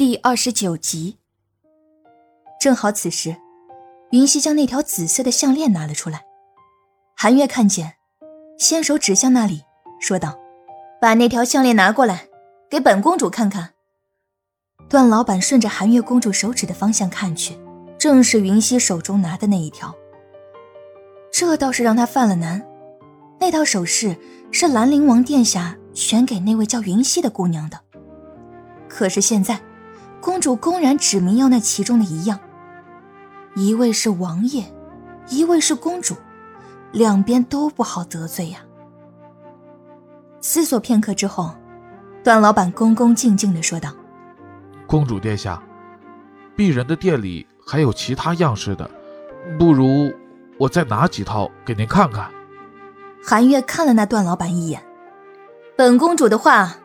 第二十九集。正好此时，云溪将那条紫色的项链拿了出来。韩月看见，先手指向那里，说道：“把那条项链拿过来，给本公主看看。”段老板顺着韩月公主手指的方向看去，正是云溪手中拿的那一条。这倒是让他犯了难。那套首饰是兰陵王殿下选给那位叫云溪的姑娘的，可是现在。公主公然指明要那其中的一样，一位是王爷，一位是公主，两边都不好得罪呀。思索片刻之后，段老板恭恭敬敬的说道：“公主殿下，鄙人的店里还有其他样式的，不如我再拿几套给您看看。”韩月看了那段老板一眼：“本公主的话，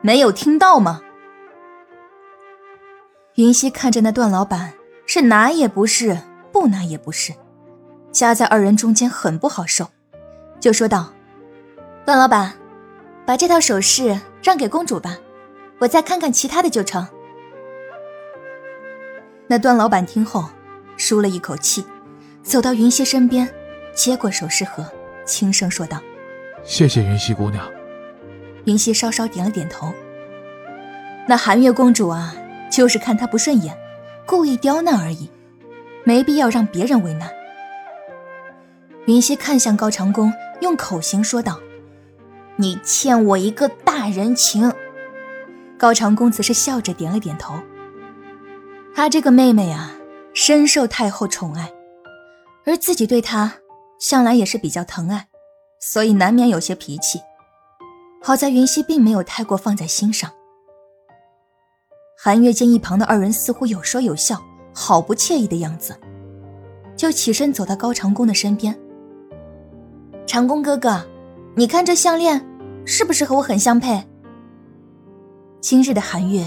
没有听到吗？”云溪看着那段老板，是拿也不是，不拿也不是，夹在二人中间很不好受，就说道：“段老板，把这套首饰让给公主吧，我再看看其他的就成。”那段老板听后，舒了一口气，走到云溪身边，接过首饰盒，轻声说道：“谢谢云溪姑娘。”云溪稍稍点了点头。那寒月公主啊。就是看他不顺眼，故意刁难而已，没必要让别人为难。云溪看向高长恭，用口型说道：“你欠我一个大人情。”高长恭则是笑着点了点头。他这个妹妹啊，深受太后宠爱，而自己对她向来也是比较疼爱，所以难免有些脾气。好在云溪并没有太过放在心上。韩月见一旁的二人似乎有说有笑，好不惬意的样子，就起身走到高长恭的身边。长恭哥哥，你看这项链是不是和我很相配？今日的韩月，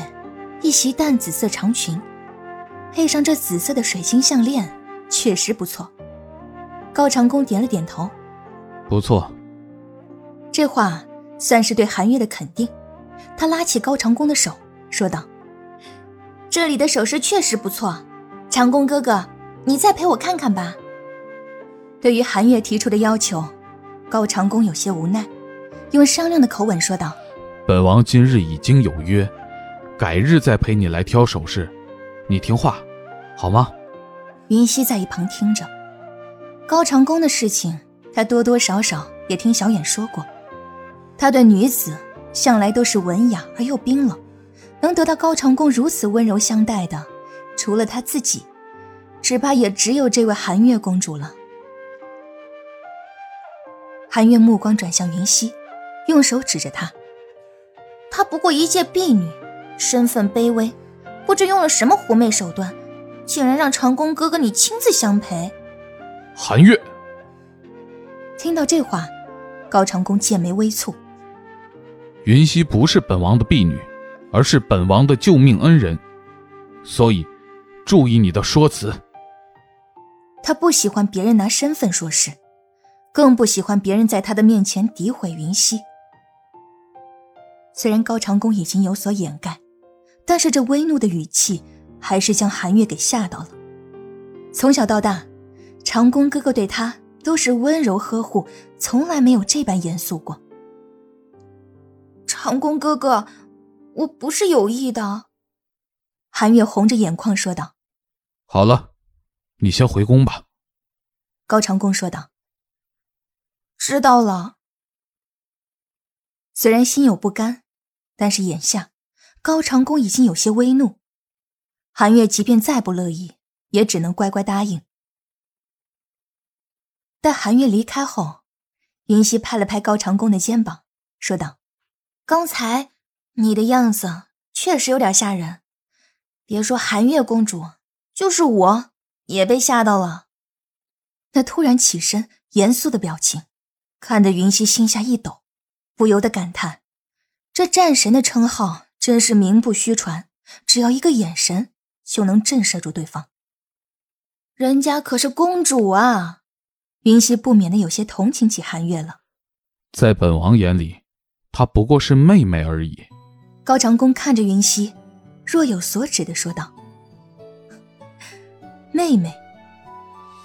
一袭淡紫色长裙，配上这紫色的水晶项链，确实不错。高长恭点了点头，不错。这话算是对韩月的肯定。他拉起高长恭的手，说道。这里的首饰确实不错，长工哥哥，你再陪我看看吧。对于韩月提出的要求，高长恭有些无奈，用商量的口吻说道：“本王今日已经有约，改日再陪你来挑首饰，你听话，好吗？”云溪在一旁听着，高长恭的事情，他多多少少也听小眼说过，他对女子向来都是文雅而又冰冷。能得到高长恭如此温柔相待的，除了他自己，只怕也只有这位寒月公主了。寒月目光转向云溪，用手指着她：“她不过一介婢女，身份卑微，不知用了什么狐媚手段，竟然让长恭哥哥你亲自相陪。”寒月听到这话，高长恭剑眉微蹙：“云溪不是本王的婢女。”而是本王的救命恩人，所以注意你的说辞。他不喜欢别人拿身份说事，更不喜欢别人在他的面前诋毁云溪。虽然高长恭已经有所掩盖，但是这威怒的语气还是将韩月给吓到了。从小到大，长恭哥哥对他都是温柔呵护，从来没有这般严肃过。长恭哥哥。我不是有意的，韩月红着眼眶说道。好了，你先回宫吧。高长恭说道。知道了。虽然心有不甘，但是眼下高长恭已经有些微怒，韩月即便再不乐意，也只能乖乖答应。待韩月离开后，云溪拍了拍高长恭的肩膀，说道：“刚才。”你的样子确实有点吓人，别说寒月公主，就是我也被吓到了。那突然起身，严肃的表情，看得云溪心下一抖，不由得感叹：这战神的称号真是名不虚传，只要一个眼神就能震慑住对方。人家可是公主啊！云溪不免的有些同情起寒月了。在本王眼里，她不过是妹妹而已。高长恭看着云溪，若有所指的说道：“妹妹，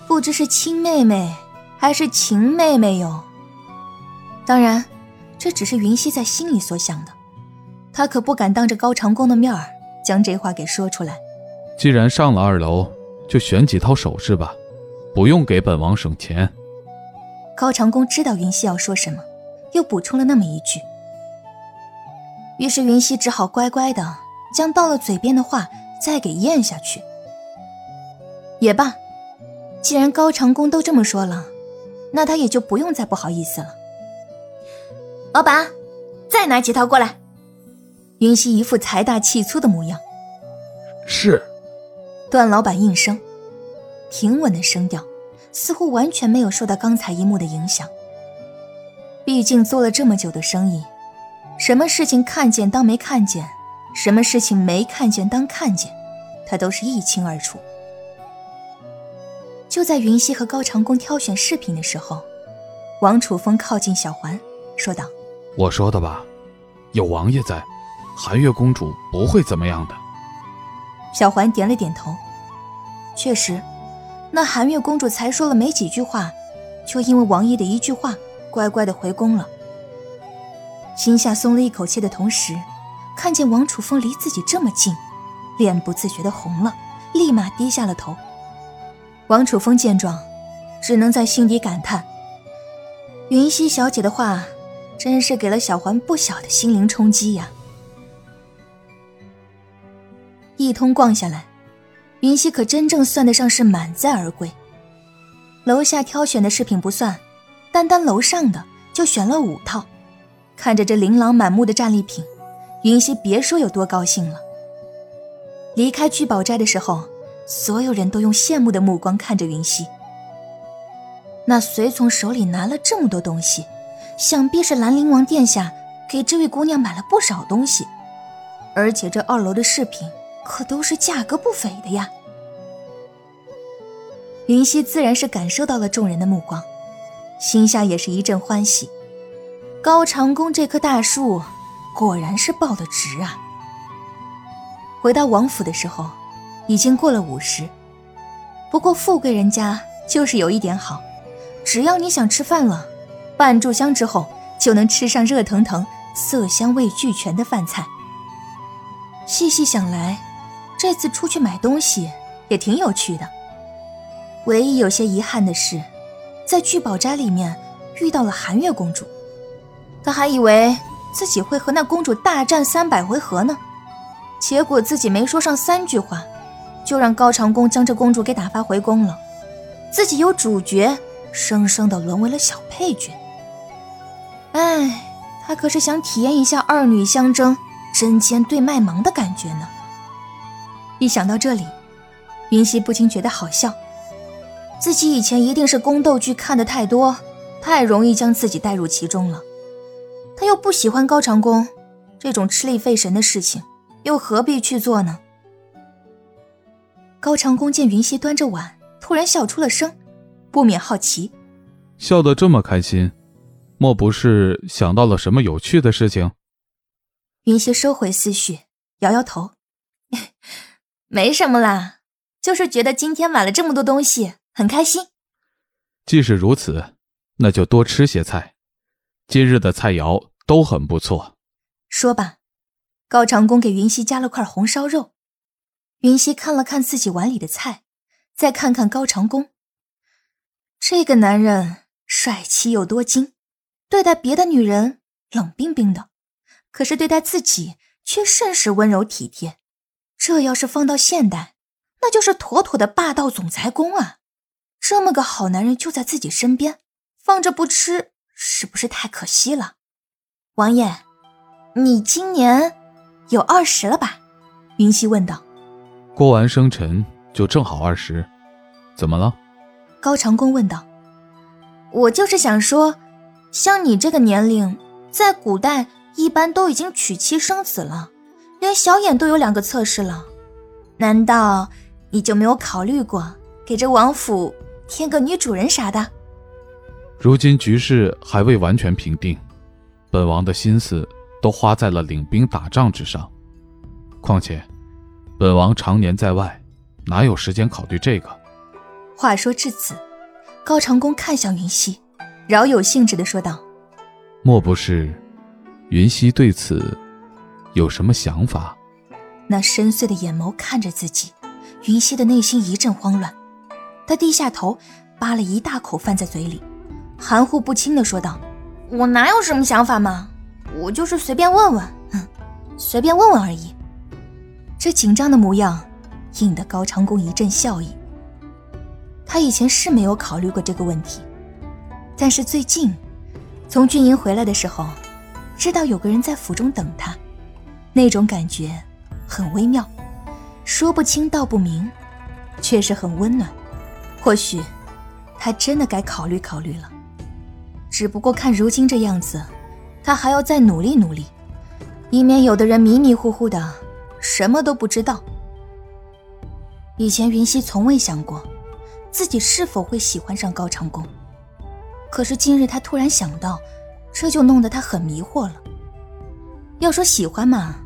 不知是亲妹妹还是情妹妹哟。当然，这只是云溪在心里所想的，她可不敢当着高长恭的面儿将这话给说出来。既然上了二楼，就选几套首饰吧，不用给本王省钱。”高长恭知道云溪要说什么，又补充了那么一句。于是云溪只好乖乖的将到了嘴边的话再给咽下去。也罢，既然高长恭都这么说了，那他也就不用再不好意思了。老板，再拿几套过来。云溪一副财大气粗的模样。是。段老板应声，平稳的声调，似乎完全没有受到刚才一幕的影响。毕竟做了这么久的生意。什么事情看见当没看见，什么事情没看见当看见，他都是一清二楚。就在云溪和高长恭挑选饰品的时候，王楚风靠近小环，说道：“我说的吧，有王爷在，寒月公主不会怎么样的。”小环点了点头，确实，那寒月公主才说了没几句话，就因为王爷的一句话，乖乖的回宫了。心下松了一口气的同时，看见王楚风离自己这么近，脸不自觉的红了，立马低下了头。王楚风见状，只能在心底感叹：云溪小姐的话，真是给了小环不小的心灵冲击呀。一通逛下来，云溪可真正算得上是满载而归。楼下挑选的饰品不算，单单楼上的就选了五套。看着这琳琅满目的战利品，云溪别说有多高兴了。离开聚宝斋的时候，所有人都用羡慕的目光看着云溪。那随从手里拿了这么多东西，想必是兰陵王殿下给这位姑娘买了不少东西，而且这二楼的饰品可都是价格不菲的呀。云溪自然是感受到了众人的目光，心下也是一阵欢喜。高长恭这棵大树，果然是抱得直啊！回到王府的时候，已经过了午时。不过富贵人家就是有一点好，只要你想吃饭了，半炷香之后就能吃上热腾腾、色香味俱全的饭菜。细细想来，这次出去买东西也挺有趣的。唯一有些遗憾的是，在聚宝斋里面遇到了寒月公主。他还以为自己会和那公主大战三百回合呢，结果自己没说上三句话，就让高长恭将这公主给打发回宫了，自己由主角生生的沦为了小配角。哎，他可是想体验一下二女相争、针尖对麦芒的感觉呢。一想到这里，云溪不禁觉得好笑，自己以前一定是宫斗剧看的太多，太容易将自己带入其中了。他又不喜欢高长恭，这种吃力费神的事情，又何必去做呢？高长恭见云溪端着碗，突然笑出了声，不免好奇，笑得这么开心，莫不是想到了什么有趣的事情？云溪收回思绪，摇摇头，没什么啦，就是觉得今天买了这么多东西，很开心。既是如此，那就多吃些菜，今日的菜肴。都很不错。说吧，高长恭给云溪夹了块红烧肉。云溪看了看自己碗里的菜，再看看高长恭，这个男人帅气又多金，对待别的女人冷冰冰的，可是对待自己却甚是温柔体贴。这要是放到现代，那就是妥妥的霸道总裁公啊！这么个好男人就在自己身边，放着不吃，是不是太可惜了？王爷，你今年有二十了吧？云溪问道。过完生辰就正好二十，怎么了？高长恭问道。我就是想说，像你这个年龄，在古代一般都已经娶妻生子了，连小眼都有两个侧室了，难道你就没有考虑过给这王府添个女主人啥的？如今局势还未完全平定。本王的心思都花在了领兵打仗之上，况且本王常年在外，哪有时间考虑这个？话说至此，高长恭看向云溪，饶有兴致的说道：“莫不是，云溪对此有什么想法？”那深邃的眼眸看着自己，云溪的内心一阵慌乱。他低下头，扒了一大口饭在嘴里，含糊不清的说道：“我哪有什么想法嘛，我就是随便问问，嗯，随便问问而已。”这紧张的模样，引得高长恭一阵笑意。他以前是没有考虑过这个问题，但是最近，从军营回来的时候，知道有个人在府中等他，那种感觉很微妙，说不清道不明，却是很温暖。或许，他真的该考虑考虑了。只不过看如今这样子，他还要再努力努力，以免有的人迷迷糊糊的。什么都不知道。以前云溪从未想过，自己是否会喜欢上高长恭。可是今日他突然想到，这就弄得他很迷惑了。要说喜欢嘛，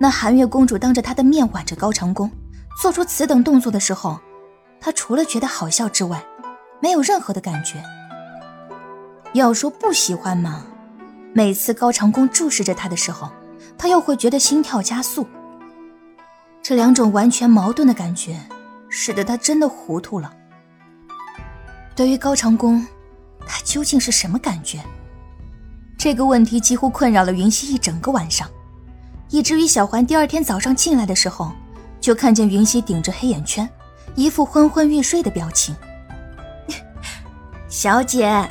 那寒月公主当着他的面挽着高长恭，做出此等动作的时候，他除了觉得好笑之外，没有任何的感觉。要说不喜欢嘛，每次高长恭注视着他的时候，他又会觉得心跳加速。这两种完全矛盾的感觉，使得他真的糊涂了。对于高长恭，他究竟是什么感觉？这个问题几乎困扰了云溪一整个晚上，以至于小环第二天早上进来的时候，就看见云溪顶着黑眼圈，一副昏昏欲睡的表情。小姐，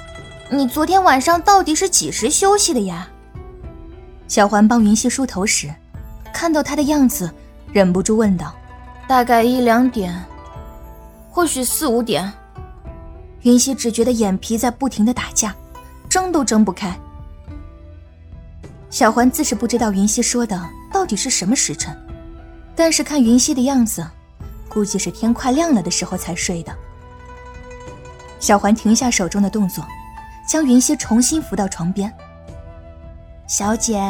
你昨天晚上到底是几时休息的呀？小环帮云溪梳头时，看到她的样子。忍不住问道：“大概一两点，或许四五点。”云溪只觉得眼皮在不停的打架，睁都睁不开。小环自是不知道云溪说的到底是什么时辰，但是看云溪的样子，估计是天快亮了的时候才睡的。小环停下手中的动作，将云溪重新扶到床边。小姐，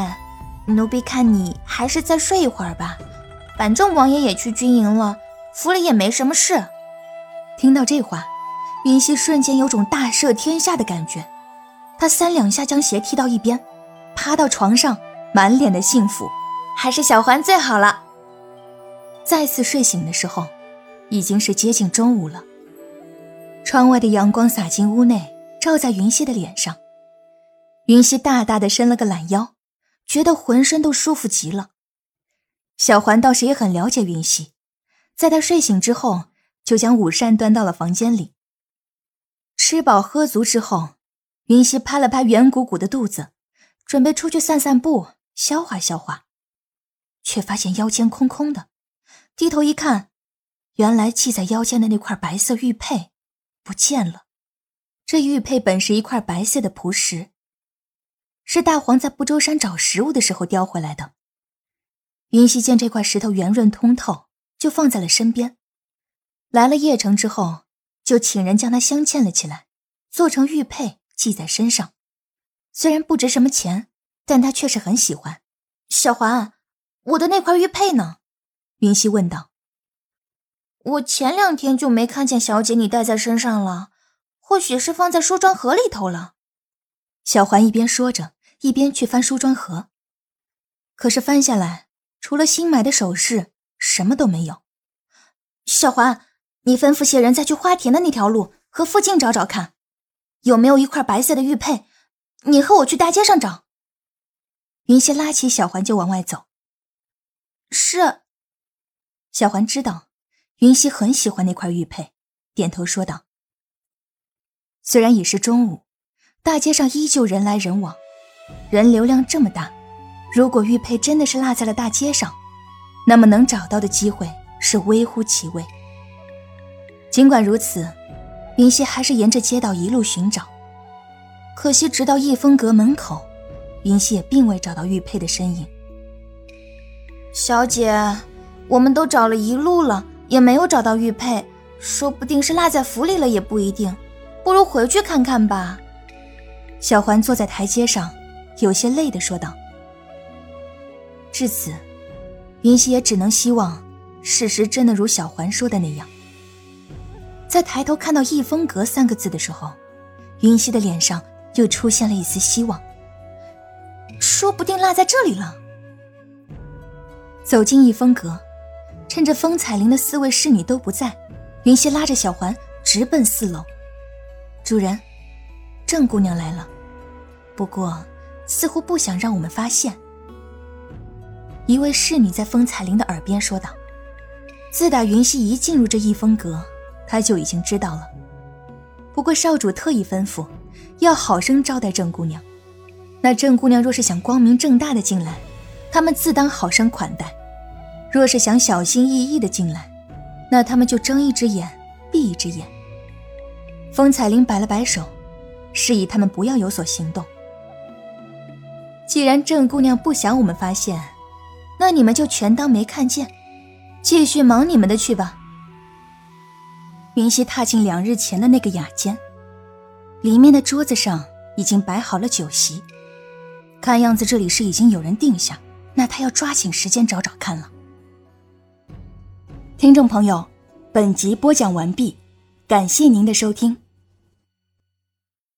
奴婢看你还是再睡一会儿吧。反正王爷也去军营了，府里也没什么事。听到这话，云溪瞬间有种大赦天下的感觉。她三两下将鞋踢到一边，趴到床上，满脸的幸福。还是小环最好了。再次睡醒的时候，已经是接近中午了。窗外的阳光洒进屋内，照在云溪的脸上。云溪大大的伸了个懒腰，觉得浑身都舒服极了。小环倒是也很了解云溪，在她睡醒之后，就将午膳端到了房间里。吃饱喝足之后，云溪拍了拍圆鼓鼓的肚子，准备出去散散步，消化消化，却发现腰间空空的。低头一看，原来系在腰间的那块白色玉佩不见了。这玉佩本是一块白色的蒲石，是大黄在不周山找食物的时候叼回来的。云溪见这块石头圆润通透，就放在了身边。来了邺城之后，就请人将它镶嵌了起来，做成玉佩系在身上。虽然不值什么钱，但他却是很喜欢。小环，我的那块玉佩呢？云溪问道。我前两天就没看见小姐你戴在身上了，或许是放在梳妆盒里头了。小环一边说着，一边去翻梳妆盒，可是翻下来。除了新买的首饰，什么都没有。小环，你吩咐些人再去花田的那条路和附近找找看，有没有一块白色的玉佩。你和我去大街上找。云溪拉起小环就往外走。是。小环知道云溪很喜欢那块玉佩，点头说道。虽然已是中午，大街上依旧人来人往，人流量这么大。如果玉佩真的是落在了大街上，那么能找到的机会是微乎其微。尽管如此，云溪还是沿着街道一路寻找。可惜，直到逸风阁门口，云溪也并未找到玉佩的身影。小姐，我们都找了一路了，也没有找到玉佩，说不定是落在府里了，也不一定。不如回去看看吧。小环坐在台阶上，有些累的说道。至此，云溪也只能希望事实真的如小环说的那样，在抬头看到“逸风阁”三个字的时候，云溪的脸上又出现了一丝希望。说不定落在这里了。走进逸风阁，趁着风彩玲的四位侍女都不在，云溪拉着小环直奔四楼。主人，郑姑娘来了，不过似乎不想让我们发现。一位侍女在风彩玲的耳边说道：“自打云溪一进入这逸风阁，她就已经知道了。不过少主特意吩咐，要好生招待郑姑娘。那郑姑娘若是想光明正大的进来，他们自当好生款待；若是想小心翼翼的进来，那他们就睁一只眼闭一只眼。”风彩玲摆了摆手，示意他们不要有所行动。既然郑姑娘不想我们发现，那你们就全当没看见，继续忙你们的去吧。云溪踏进两日前的那个雅间，里面的桌子上已经摆好了酒席，看样子这里是已经有人定下，那他要抓紧时间找找看了。听众朋友，本集播讲完毕，感谢您的收听。